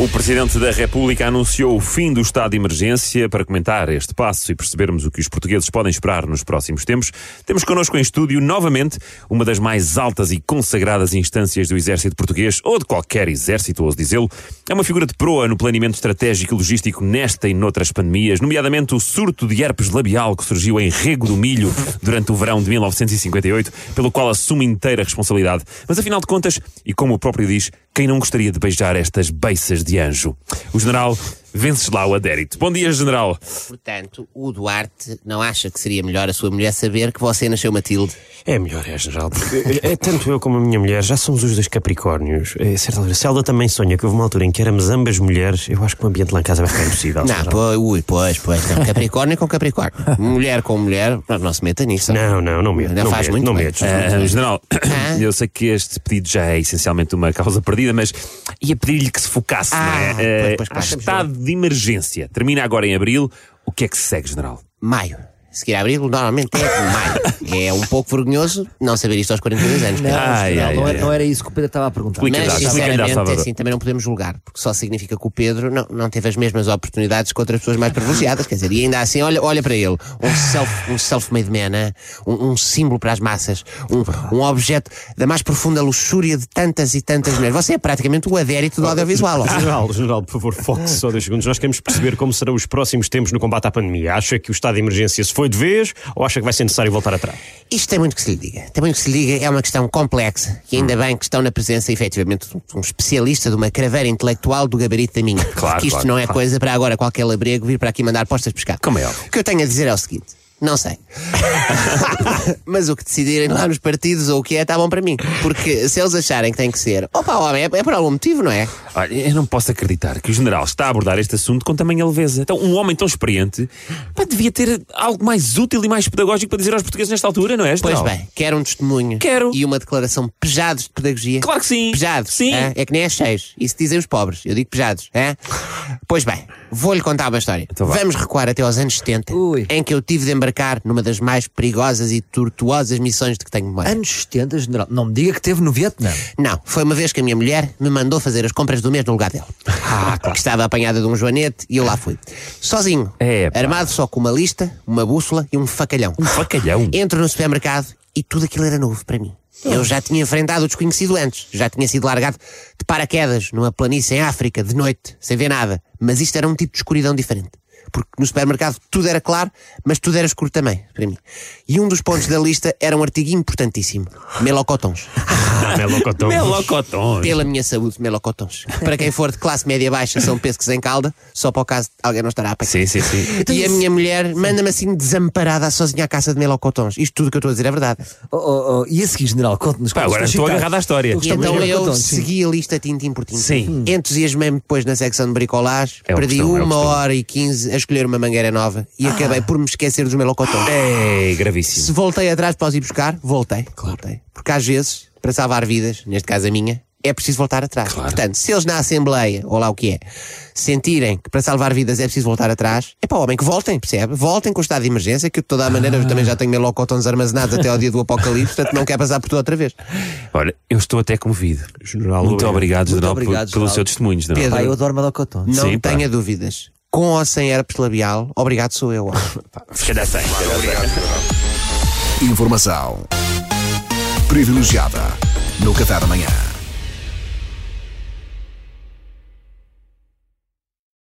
O Presidente da República anunciou o fim do estado de emergência. Para comentar este passo e percebermos o que os portugueses podem esperar nos próximos tempos, temos connosco em estúdio, novamente, uma das mais altas e consagradas instâncias do Exército Português, ou de qualquer exército, ouso dizê-lo. É uma figura de proa no planeamento estratégico e logístico nesta e noutras pandemias, nomeadamente o surto de herpes labial que surgiu em Rego do Milho durante o verão de 1958, pelo qual assume inteira responsabilidade. Mas afinal de contas, e como o próprio diz, quem não gostaria de beijar estas beiças de anjo? O general Venceslau Adérito. Bom dia, general. Portanto, o Duarte não acha que seria melhor a sua mulher saber que você nasceu Matilde? É melhor, é, general, porque é, tanto eu como a minha mulher já somos os dois Capricórnios. É, certa altura, se ela também sonha que houve uma altura em que éramos ambas mulheres, eu acho que o ambiente lá em casa vai ficar impossível. Não, pois, ui, pois, pois. Não. Capricórnio com Capricórnio. Mulher com mulher, não, não se meta nisso. Não, não, não medo. Ainda Não faz medo, muito não medo. Ah, general, eu sei que este pedido já é essencialmente uma causa perdida, mas ia pedir-lhe que se focasse, Ah, não é? pois, Eh, pois, claro, a temos estado de emergência. Termina agora em abril. O que é que se segue, general? Maio. Seguir a abril, normalmente é maio. É um pouco vergonhoso não saber isto aos 42 anos. Não, Ai, não, ai, não, ai, era, não era isso que o Pedro estava a perguntar. Mas, lá, sinceramente, Salvador. assim, também não podemos julgar, porque só significa que o Pedro não, não teve as mesmas oportunidades que outras pessoas mais privilegiadas. Quer dizer, e ainda assim, olha, olha para ele, um self- um self-made man, um, um símbolo para as massas, um, um objeto da mais profunda luxúria de tantas e tantas mulheres. Você é praticamente o adérito do audiovisual. General, general, por favor, foque-se só dois segundos. Nós queremos perceber como serão os próximos tempos no combate à pandemia. Acha que o estado de emergência se foi de vez ou acha que vai ser necessário voltar atrás? Isto tem muito que se lhe diga. Tem muito que se lhe diga, é uma questão complexa. E ainda bem que estão na presença, efetivamente, de um especialista de uma craveira intelectual do gabarito da minha. Claro, Porque isto claro, não é claro. coisa para agora qualquer labrego vir para aqui mandar postas pescar. Como é óbvio. O que eu tenho a dizer é o seguinte. Não sei. Mas o que decidirem lá nos partidos ou o que é, está bom para mim. Porque se eles acharem que tem que ser, opa, homem, é, é por algum motivo, não é? Olha, eu não posso acreditar que o general está a abordar este assunto com tamanha leveza. Então, um homem tão experiente pá, devia ter algo mais útil e mais pedagógico para dizer aos portugueses nesta altura, não é, Pois general? bem, quero um testemunho. Quero. E uma declaração pejados de pedagogia. Claro que sim. Pejados. Sim. hã? É que nem é cheios. Isso dizem os pobres. Eu digo pejados. hã? Pois bem, vou-lhe contar uma história. Então. Vamos recuar até aos anos 70, Ui. em que eu tive de embarcar numa das mais perigosas e tortuosas missões de que tenho memória. Anos 70, general. Não me diga que teve no Vietnã. Não, foi uma vez que a minha mulher me mandou fazer as compras do mês no lugar dela. Ah, Que estava apanhada de um joanete e eu lá fui. Sozinho. É, armado só com uma lista, uma bússola e um facalhão. Um facalhão. Entro no supermercado e tudo aquilo era novo para mim. Eu já tinha enfrentado o desconhecido antes. Já tinha sido largado de paraquedas numa planície em África, de noite, sem ver nada. Mas isto era um tipo de escuridão diferente. Porque no supermercado tudo era claro, mas tudo era escuro também, para mim. E um dos pontos da lista era um artigo importantíssimo: melocotons. Ah, melocotão. Melocotões. Pela minha saúde, melocotons. Para quem for de classe média baixa, são pescos em calda, só para o caso de alguém não estar a apanhar. Sim, sim, sim. E a minha mulher manda-me assim desamparada sozinha à caça de melocotons. Isto tudo que eu estou a dizer é verdade. Oh, oh, oh, E a seguir, general, conte-nos. Agora estou agarrado à história. E então eu segui a lista tintim por tintim. Sim. Entusiasmei-me depois na secção de bricolagem. É perdi costume, é uma costume. hora e quinze a escolher uma mangueira nova e acabei por me esquecer dos melocotons. É Se gravíssimo. voltei atrás para os ir buscar, voltei. Voltei. Porque às vezes, para salvar vidas, neste caso a minha, é preciso voltar atrás. Portanto, se eles na Assembleia, ou lá o que é, sentirem que para salvar vidas é preciso voltar atrás, é para o homem que voltem, percebe? Voltem com o estado de emergência, que de toda a maneira eu também já tenho melocotons armazenados até ao dia do apocalipse, portanto não quer passar por tudo outra vez. Olha, eu estou até comovido. General, Muito obrigado, Muito general, por- obrigado, pelo general. seu testemunho, general. Pedro. Pá, eu adoro melocotão. Não Sim, pá. tenha dúvidas. Com ou sem herpes labial, obrigado sou eu. Se calhar tem. Informação privilegiada no Café da Manhã.